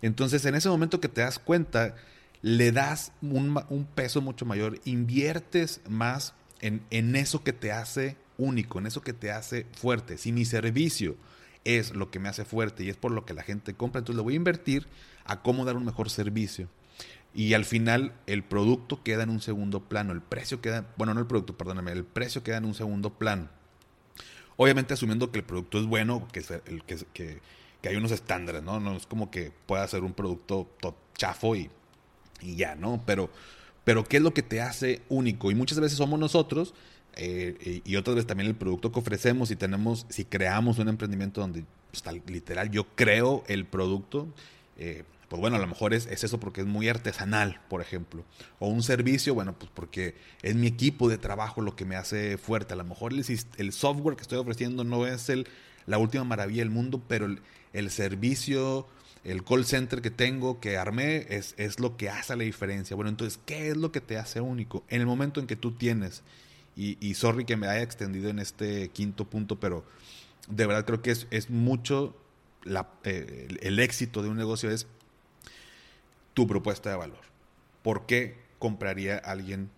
Entonces, en ese momento que te das cuenta, le das un, un peso mucho mayor, inviertes más en, en eso que te hace único, en eso que te hace fuerte. Si mi servicio es lo que me hace fuerte y es por lo que la gente compra, entonces le voy a invertir a cómo dar un mejor servicio. Y al final el producto queda en un segundo plano, el precio queda, bueno, no el producto, perdóname, el precio queda en un segundo plano. Obviamente asumiendo que el producto es bueno, que, que, que hay unos estándares, ¿no? No es como que pueda ser un producto chafo y, y ya, ¿no? Pero, pero ¿qué es lo que te hace único? Y muchas veces somos nosotros eh, y otras veces también el producto que ofrecemos, si tenemos, si creamos un emprendimiento donde pues, literal yo creo el producto, eh, pues bueno, a lo mejor es, eso porque es muy artesanal, por ejemplo. O un servicio, bueno, pues porque es mi equipo de trabajo lo que me hace fuerte. A lo mejor el, el software que estoy ofreciendo no es el, la última maravilla del mundo, pero el, el servicio, el call center que tengo, que armé, es, es lo que hace la diferencia. Bueno, entonces, ¿qué es lo que te hace único? En el momento en que tú tienes y, sorry que me haya extendido en este quinto punto, pero de verdad creo que es, mucho eh, el, éxito de un negocio es tu propuesta de valor. ¿Por qué compraría alguien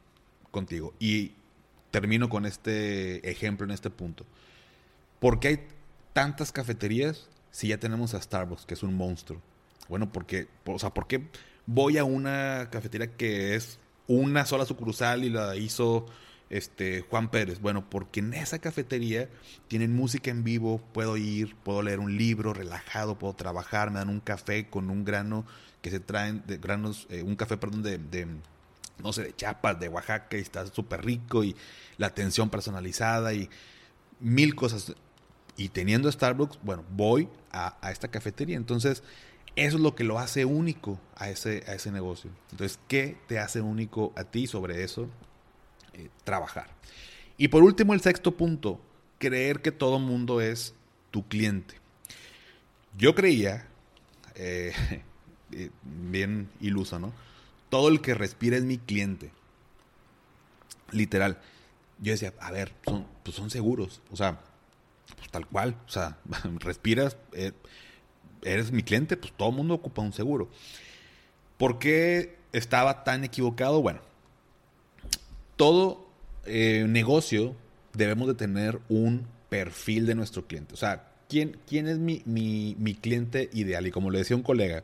contigo? Y termino con este ejemplo en este punto. ¿Por qué hay tantas cafeterías si ya tenemos a Starbucks, que es un monstruo? Bueno, porque, o sea, ¿por qué voy a una cafetería que es una sola sucursal y la hizo este, Juan Pérez? Bueno, porque en esa cafetería tienen música en vivo, puedo ir, puedo leer un libro relajado, puedo trabajar, me dan un café con un grano que se traen, de granos, eh, un café, perdón, de, de, no sé, de Chiapas, de Oaxaca, y está súper rico, y la atención personalizada, y mil cosas. y teniendo Starbucks, bueno, voy a, esta cafetería. Entonces, eso es lo que lo hace único a ese, a ese negocio. Entonces, ¿qué te hace único a ti sobre eso? Eh, trabajar. Y por último, el sexto punto, creer que todo mundo es tu cliente. Yo creía, eh, eh, bien iluso, ¿no? Todo el que respira es mi cliente. Literal. Yo decía, a ver, son, pues son seguros. O sea, pues tal cual. O sea, respiras, eres mi cliente, pues todo el mundo ocupa un seguro. ¿Por qué estaba tan equivocado? Bueno, todo eh, negocio debemos de tener un perfil de nuestro cliente. O sea, ¿quién, quién es mi, mi, cliente ideal? Y como le decía un colega,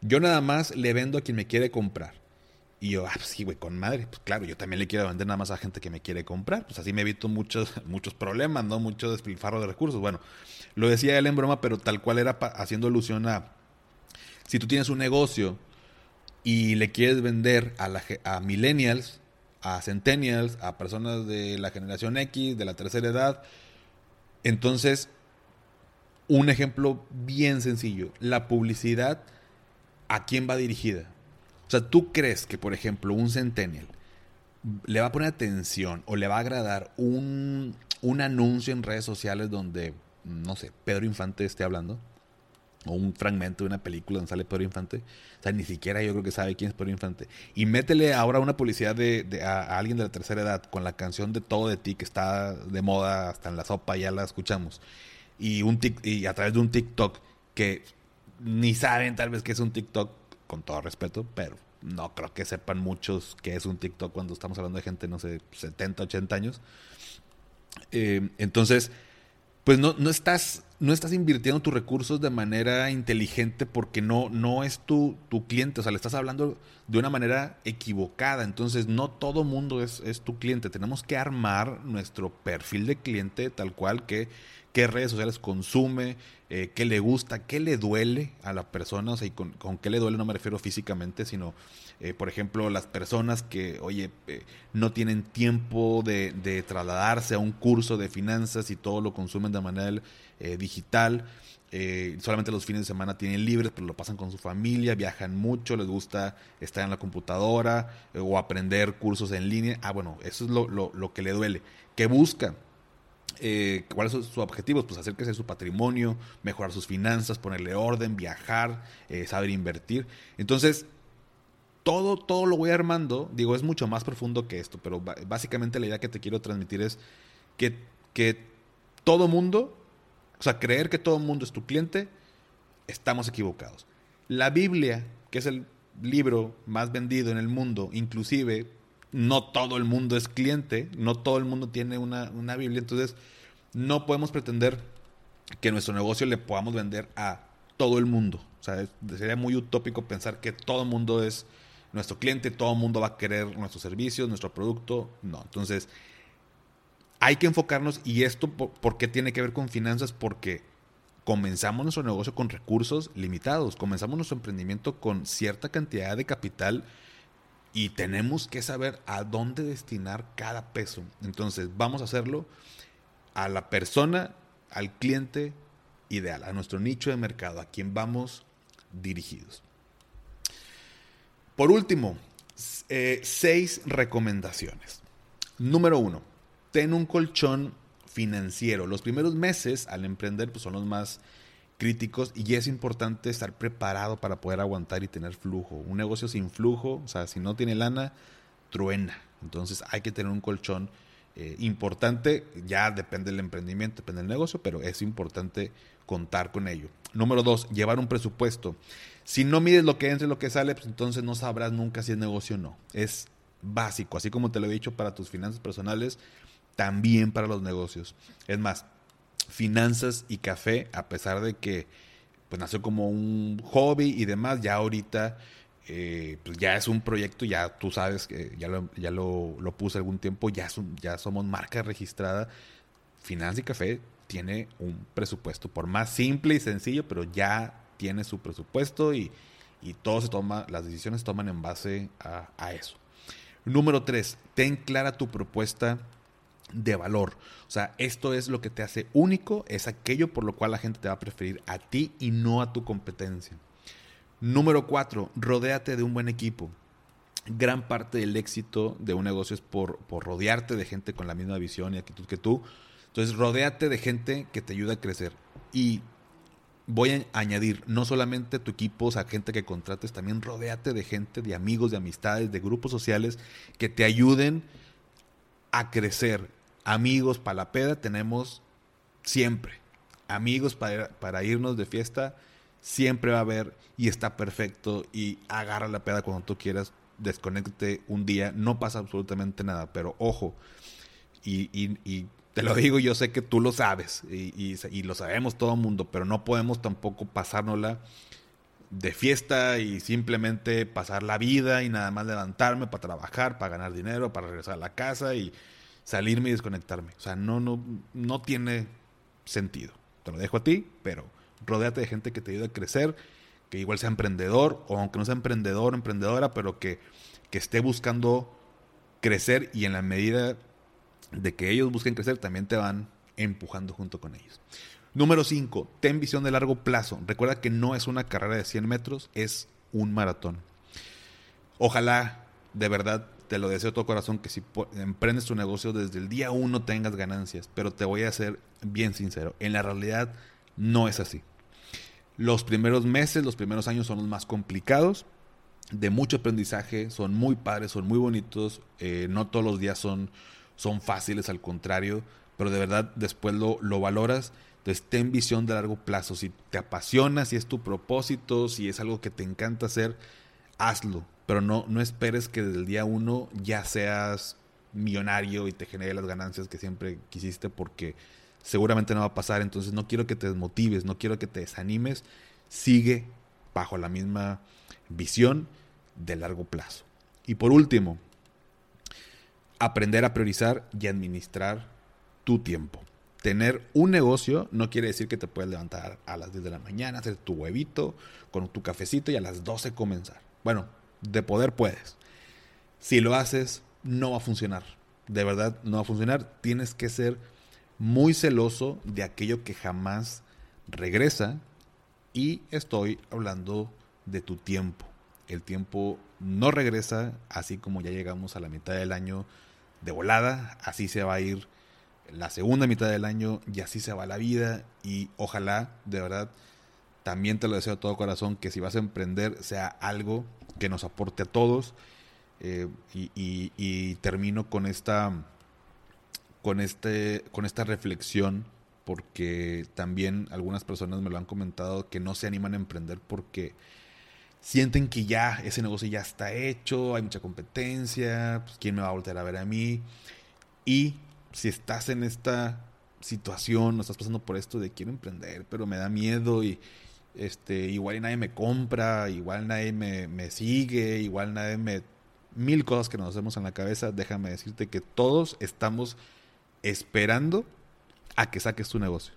yo nada más le vendo a quien me quiere comprar. Y yo, ah, pues sí, güey, con madre. Pues claro, yo también le quiero vender nada más a gente que me quiere comprar. Pues así me evito muchos, muchos problemas, ¿no? Mucho despilfarro de recursos. Bueno, lo decía él en broma, pero tal cual era haciendo alusión a. Si tú tienes un negocio y le quieres vender a, la, a millennials, a centennials, a personas de la generación X, de la tercera edad, entonces, un ejemplo bien sencillo. La publicidad, ¿a quién va dirigida? O sea, ¿tú crees que, por ejemplo, un centennial le va a poner atención o le va a agradar un, anuncio en redes sociales donde, no sé, Pedro Infante esté hablando? O un fragmento de una película donde sale Pedro Infante. O sea, ni siquiera yo creo que sabe quién es Pedro Infante. Y métele ahora una publicidad de, a, alguien de la tercera edad con la canción de Todo de ti que está de moda hasta en la sopa, ya la escuchamos. Y, un y a través de un TikTok que ni saben tal vez que es un TikTok con todo respeto, pero no creo que sepan muchos que es un TikTok cuando estamos hablando de gente, no sé, 70, 80 años. Eh, entonces, pues no, no, estás, no estás invirtiendo tus recursos de manera inteligente porque no, no es tu, tu cliente, o sea, le estás hablando de una manera equivocada. Entonces, no todo mundo es, es tu cliente. Tenemos que armar nuestro perfil de cliente tal cual que qué redes sociales consume, eh, qué le gusta, qué le duele a la persona, o sea, y con, qué le duele no me refiero físicamente, sino, eh, por ejemplo, las personas que, oye, eh, no tienen tiempo de, trasladarse a un curso de finanzas y todo lo consumen de manera digital. solamente los fines de semana tienen libres, pero lo pasan con su familia, viajan mucho, les gusta estar en la computadora o aprender cursos en línea. Ah, bueno, eso es lo, lo, lo que le duele. ¿Qué busca? eh, cuáles son sus objetivos, pues hacer crecer su patrimonio, mejorar sus finanzas, ponerle orden, viajar, eh, saber invertir. Entonces, todo, todo lo voy armando, digo, es mucho más profundo que esto, pero básicamente la idea que te quiero transmitir es que, que todo mundo, o sea, creer que todo mundo es tu cliente, estamos equivocados. La Biblia, que es el libro más vendido en el mundo, inclusive no todo el mundo es cliente, no todo el mundo tiene una, Biblia, entonces no podemos pretender que nuestro negocio le podamos vender a todo el mundo. O sea, sería muy utópico pensar que todo el mundo es nuestro cliente, todo el mundo va a querer nuestros servicios, nuestro producto. No, entonces hay que enfocarnos y esto, ¿por qué tiene que ver con finanzas? Porque comenzamos nuestro negocio con recursos limitados, comenzamos nuestro emprendimiento con cierta cantidad de capital y tenemos que saber a dónde destinar cada peso. Entonces, vamos a hacerlo a la persona, al cliente ideal, a nuestro nicho de mercado, a quien vamos dirigidos. Por último, eh, seis recomendaciones. Número uno, ten un colchón financiero. Los primeros meses al emprender pues, son los más críticos y es importante estar preparado para poder aguantar y tener flujo. Un negocio sin flujo, o sea, si no tiene lana, truena. Entonces hay que tener un colchón eh, importante, ya depende del emprendimiento, depende del negocio, pero es importante contar con ello. Número dos, llevar un presupuesto. Si no mides lo que entra y lo que sale, pues entonces no sabrás nunca si es negocio o no. Es básico, así como te lo he dicho para tus finanzas personales, también para los negocios. Es más, finanzas y café, a pesar de que pues nació como un hobby y demás, ya ahorita eh, pues ya es un proyecto, ya tú sabes que ya lo, ya lo, puse algún tiempo, ya, ya somos marca registrada. Finanzas y Café tiene un presupuesto, por más simple y sencillo, pero ya tiene su presupuesto y, y todo se toma, las decisiones se toman en base a, eso. Número tres, ten clara tu propuesta de valor. O sea, esto es lo que te hace único, es aquello por lo cual la gente te va a preferir a ti y no a tu competencia. Número cuatro, rodéate de un buen equipo. Gran parte del éxito de un negocio es por, por rodearte de gente con la misma visión y actitud que tú. Entonces, rodéate de gente que te ayuda a crecer. Y voy a añadir, no solamente tu equipo, sea, gente que contrates, también rodéate de gente, de amigos, de amistades, de grupos sociales que te ayuden a crecer amigos para la peda tenemos siempre. Amigos para, para irnos de fiesta siempre va a haber y está perfecto y agarra la peda cuando tú quieras, desconecte un día, no pasa absolutamente nada, pero ojo, y, y, te lo digo, yo sé que tú lo sabes y, y, lo sabemos todo el mundo, pero no podemos tampoco pasárnosla de fiesta y simplemente pasar la vida y nada más levantarme para trabajar, para ganar dinero, para regresar a la casa y salirme y desconectarme. O sea, no, no, no tiene sentido. Te lo dejo a ti, pero rodéate de gente que te ayude a crecer, que igual sea emprendedor, o aunque no sea emprendedor, emprendedora, pero que, que esté buscando crecer y en la medida de que ellos busquen crecer, también te van empujando junto con ellos. Número 5, ten visión de largo plazo. Recuerda que no es una carrera de 100 metros, es un maratón. Ojalá de verdad te lo deseo de todo corazón que si emprendes tu negocio desde el día uno tengas ganancias, pero te voy a ser bien sincero, en la realidad no es así. Los primeros meses, los primeros años son los más complicados, de mucho aprendizaje, son muy padres, son muy bonitos, eh, no todos los días son, son fáciles, al contrario, pero de verdad después lo, lo valoras. Entonces ten visión de largo plazo, si te apasiona, si es tu propósito, si es algo que te encanta hacer, hazlo pero no, no esperes que desde el día uno ya seas millonario y te genere las ganancias que siempre quisiste porque seguramente no va a pasar. Entonces no quiero que te desmotives, no quiero que te desanimes. Sigue bajo la misma visión de largo plazo. Y por último, aprender a priorizar y administrar tu tiempo. Tener un negocio no quiere decir que te puedes levantar a las 10 de la mañana, hacer tu huevito con tu cafecito y a las 12 comenzar. Bueno, de poder puedes. Si lo haces, no va a funcionar. De verdad, no va a funcionar. Tienes que ser muy celoso de aquello que jamás regresa. Y estoy hablando de tu tiempo. El tiempo no regresa, así como ya llegamos a la mitad del año de volada, así se va a ir la segunda mitad del año y así se va la vida y ojalá, de verdad, también te lo deseo de todo corazón que si vas a emprender sea algo que nos aporte a todos. Eh, y, termino con esta, con, este, con esta reflexión, porque también algunas personas me lo han comentado que no se animan a emprender porque sienten que ya ese negocio ya está hecho, hay mucha competencia, pues quién me va a volver a ver a mí. Y si estás en esta situación, no estás pasando por esto de quiero emprender, pero me da miedo y, este, igual nadie me compra, igual nadie me, sigue, igual nadie me... Mil cosas que nos hacemos en la cabeza, déjame decirte que todos estamos esperando a que saques tu negocio.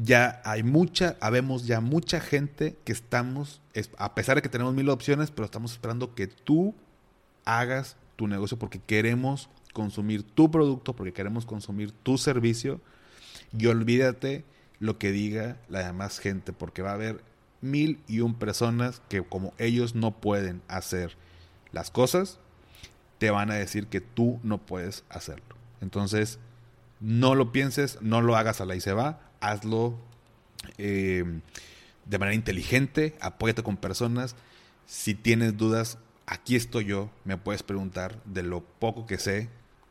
Ya hay mucha, habemos ya mucha gente que estamos, a pesar de que tenemos mil opciones, pero estamos esperando que tú hagas tu negocio porque queremos consumir tu producto, porque queremos consumir tu servicio. Y olvídate lo que diga la demás gente, porque va a haber mil y un personas que como ellos no pueden hacer las cosas, te van a decir que tú no puedes hacerlo. Entonces, no lo pienses, no lo hagas a la y se va, hazlo eh, de manera inteligente, apóyate con personas. Si tienes dudas, aquí estoy yo, me puedes preguntar de lo poco que sé,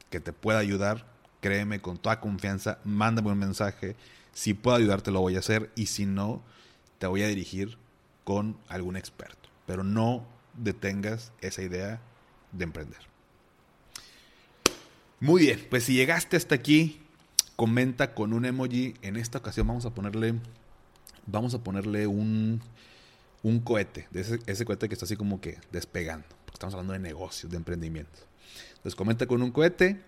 que te pueda ayudar, créeme con toda confianza, mándame un mensaje si puedo ayudarte lo voy a hacer y si no, te voy a dirigir con algún experto. Pero no detengas esa idea de emprender. Muy bien, pues si llegaste hasta aquí, comenta con un emoji. En esta ocasión vamos a ponerle, vamos a ponerle un, un cohete, ese, cohete que está así como que despegando, porque estamos hablando de negocios, de emprendimiento. Entonces comenta con un cohete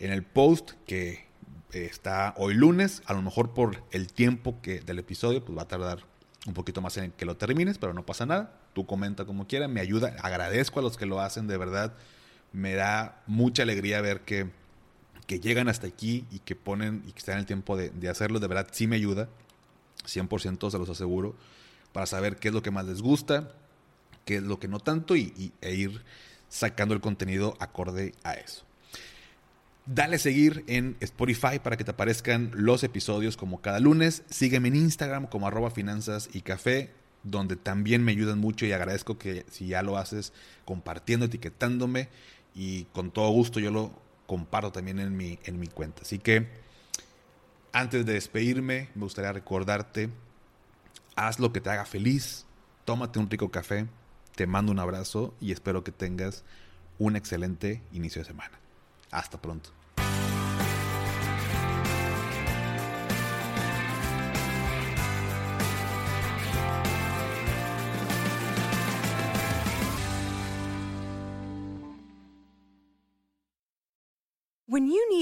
en el post que está hoy lunes, a lo mejor por el tiempo que del episodio, pues va a tardar un poquito más en que lo termines, pero no pasa nada. Tú comenta como quieras, me ayuda, agradezco a los que lo hacen, de verdad. Me da mucha alegría ver que que llegan hasta aquí y que ponen y que están en el tiempo de, de hacerlo, de verdad sí me ayuda. 100% se los aseguro. Para saber qué es lo que más les gusta, qué es lo que no tanto y, e ir sacando el contenido acorde a eso. Dale seguir en Spotify para que te aparezcan los episodios como cada lunes. Sígueme en Instagram como arroba finanzas y café, donde también me ayudan mucho y agradezco que si ya lo haces compartiendo, etiquetándome y con todo gusto yo lo comparto también en mi, en mi cuenta. Así que antes de despedirme, me gustaría recordarte, haz lo que te haga feliz, tómate un rico café, te mando un abrazo y espero que tengas un excelente inicio de semana. Hasta pronto.